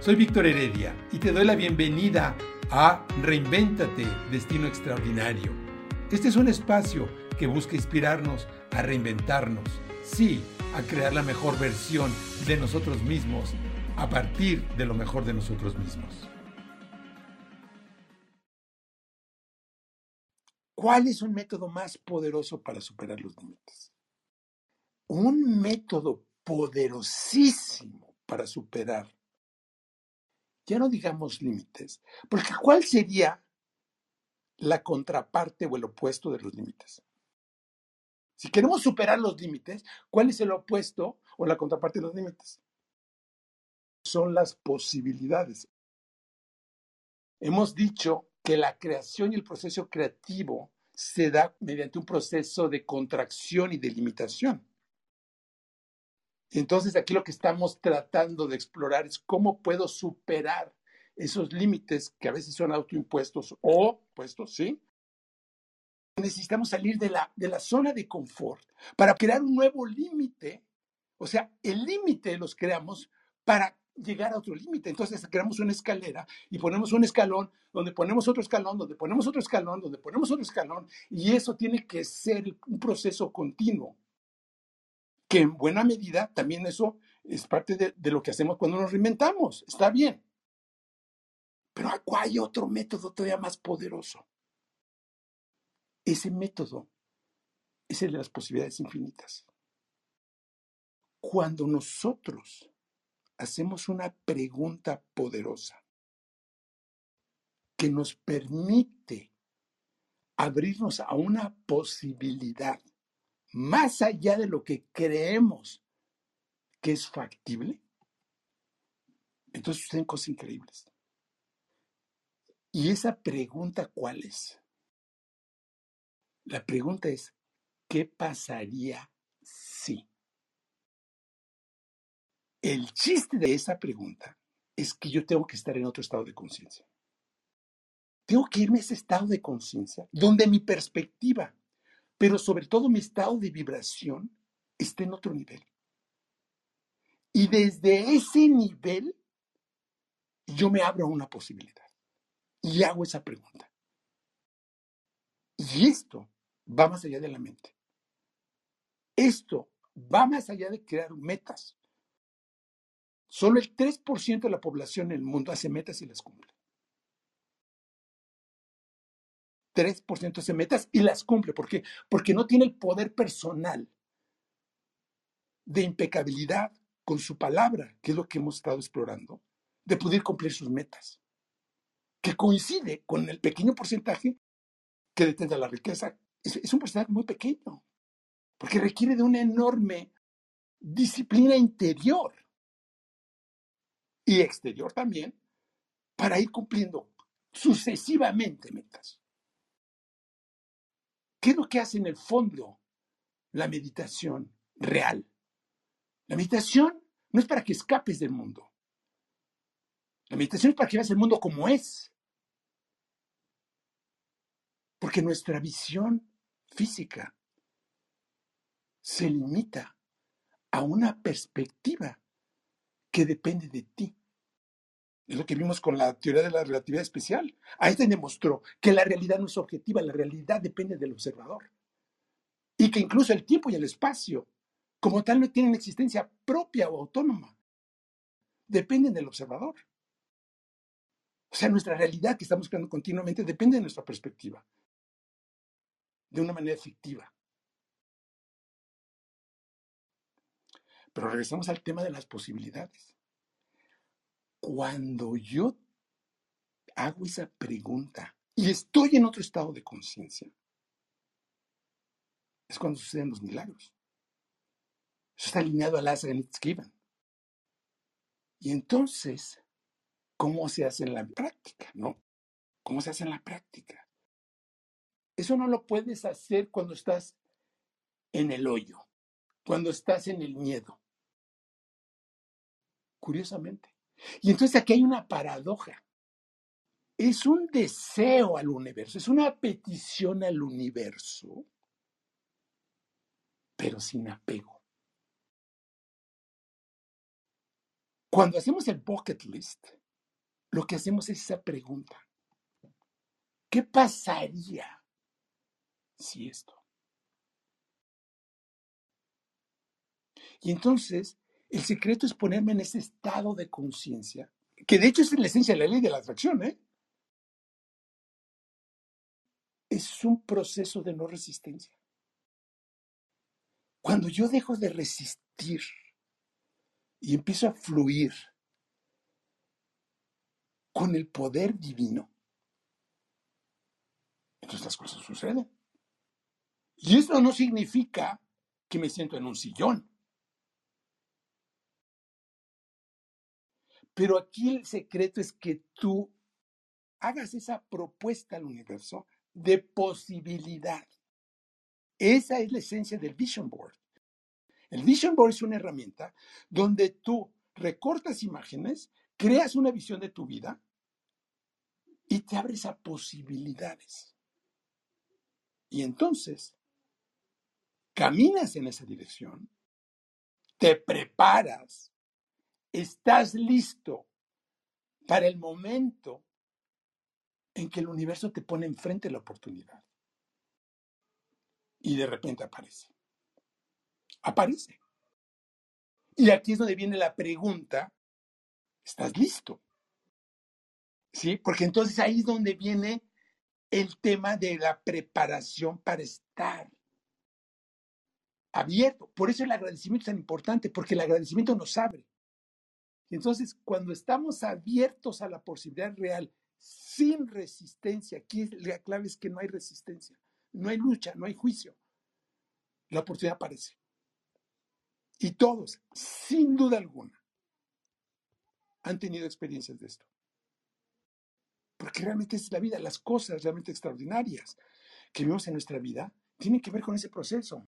Soy Víctor Heredia y te doy la bienvenida a Reinvéntate, Destino Extraordinario. Este es un espacio que busca inspirarnos a reinventarnos, sí, a crear la mejor versión de nosotros mismos a partir de lo mejor de nosotros mismos. ¿Cuál es un método más poderoso para superar los límites? Un método poderosísimo para superar, ya no digamos límites, porque ¿cuál sería la contraparte o el opuesto de los límites? Si queremos superar los límites, ¿cuál es el opuesto o la contraparte de los límites? Son las posibilidades. Hemos dicho que la creación y el proceso creativo se da mediante un proceso de contracción y de limitación. Entonces aquí lo que estamos tratando de explorar es cómo puedo superar esos límites que a veces son autoimpuestos o puestos, ¿sí? Necesitamos salir de la, de la zona de confort para crear un nuevo límite. O sea, el límite los creamos para llegar a otro límite. Entonces creamos una escalera y ponemos un escalón, donde ponemos otro escalón, donde ponemos otro escalón, donde ponemos otro escalón, y eso tiene que ser un proceso continuo, que en buena medida también eso es parte de, de lo que hacemos cuando nos reinventamos. Está bien. Pero hay otro método todavía más poderoso. Ese método es el de las posibilidades infinitas. Cuando nosotros hacemos una pregunta poderosa que nos permite abrirnos a una posibilidad más allá de lo que creemos que es factible, entonces suceden cosas increíbles. ¿Y esa pregunta cuál es? La pregunta es, ¿qué pasaría si? El chiste de esa pregunta es que yo tengo que estar en otro estado de conciencia. Tengo que irme a ese estado de conciencia donde mi perspectiva, pero sobre todo mi estado de vibración, esté en otro nivel. Y desde ese nivel, yo me abro a una posibilidad y hago esa pregunta. Y esto va más allá de la mente. Esto va más allá de crear metas. Solo el 3% de la población en el mundo hace metas y las cumple. 3% hace metas y las cumple. ¿Por qué? Porque no tiene el poder personal de impecabilidad con su palabra, que es lo que hemos estado explorando, de poder cumplir sus metas, que coincide con el pequeño porcentaje que detenta la riqueza. Es, es un porcentaje muy pequeño, porque requiere de una enorme disciplina interior y exterior también para ir cumpliendo sucesivamente metas. ¿Qué es lo que hace en el fondo la meditación real? La meditación no es para que escapes del mundo. La meditación es para que veas el mundo como es. Porque nuestra visión física se limita a una perspectiva que depende de ti. Es lo que vimos con la teoría de la relatividad especial. Einstein demostró que la realidad no es objetiva, la realidad depende del observador. Y que incluso el tiempo y el espacio, como tal, no tienen existencia propia o autónoma. Dependen del observador. O sea, nuestra realidad que estamos creando continuamente depende de nuestra perspectiva. De una manera efectiva. Pero regresamos al tema de las posibilidades. Cuando yo hago esa pregunta y estoy en otro estado de conciencia, es cuando suceden los milagros. Eso está alineado a las Given. Y entonces, ¿cómo se hace en la práctica? ¿No? ¿Cómo se hace en la práctica? Eso no lo puedes hacer cuando estás en el hoyo, cuando estás en el miedo. Curiosamente. Y entonces aquí hay una paradoja. Es un deseo al universo, es una petición al universo, pero sin apego. Cuando hacemos el bucket list, lo que hacemos es esa pregunta. ¿Qué pasaría si esto? Y entonces, el secreto es ponerme en ese estado de conciencia, que de hecho es la esencia de la ley de la atracción, ¿eh? Es un proceso de no resistencia. Cuando yo dejo de resistir y empiezo a fluir con el poder divino, entonces las cosas suceden. Y esto no significa que me siento en un sillón. Pero aquí el secreto es que tú hagas esa propuesta al universo de posibilidad. Esa es la esencia del Vision Board. El Vision Board es una herramienta donde tú recortas imágenes, creas una visión de tu vida y te abres a posibilidades. Y entonces, caminas en esa dirección, te preparas, estás listo para el momento en que el universo te pone enfrente la oportunidad. Y de repente aparece. Aparece. Y aquí es donde viene la pregunta, ¿estás listo? ¿Sí? Porque entonces ahí es donde viene el tema de la preparación para estar abierto. Por eso el agradecimiento es tan importante, porque el agradecimiento nos abre. Entonces, cuando estamos abiertos a la posibilidad real, sin resistencia, aquí la clave es que no hay resistencia, no hay lucha, no hay juicio, la oportunidad aparece. Y todos, sin duda alguna, han tenido experiencias de esto. Porque realmente es la vida, las cosas realmente extraordinarias que vivimos en nuestra vida tienen que ver con ese proceso.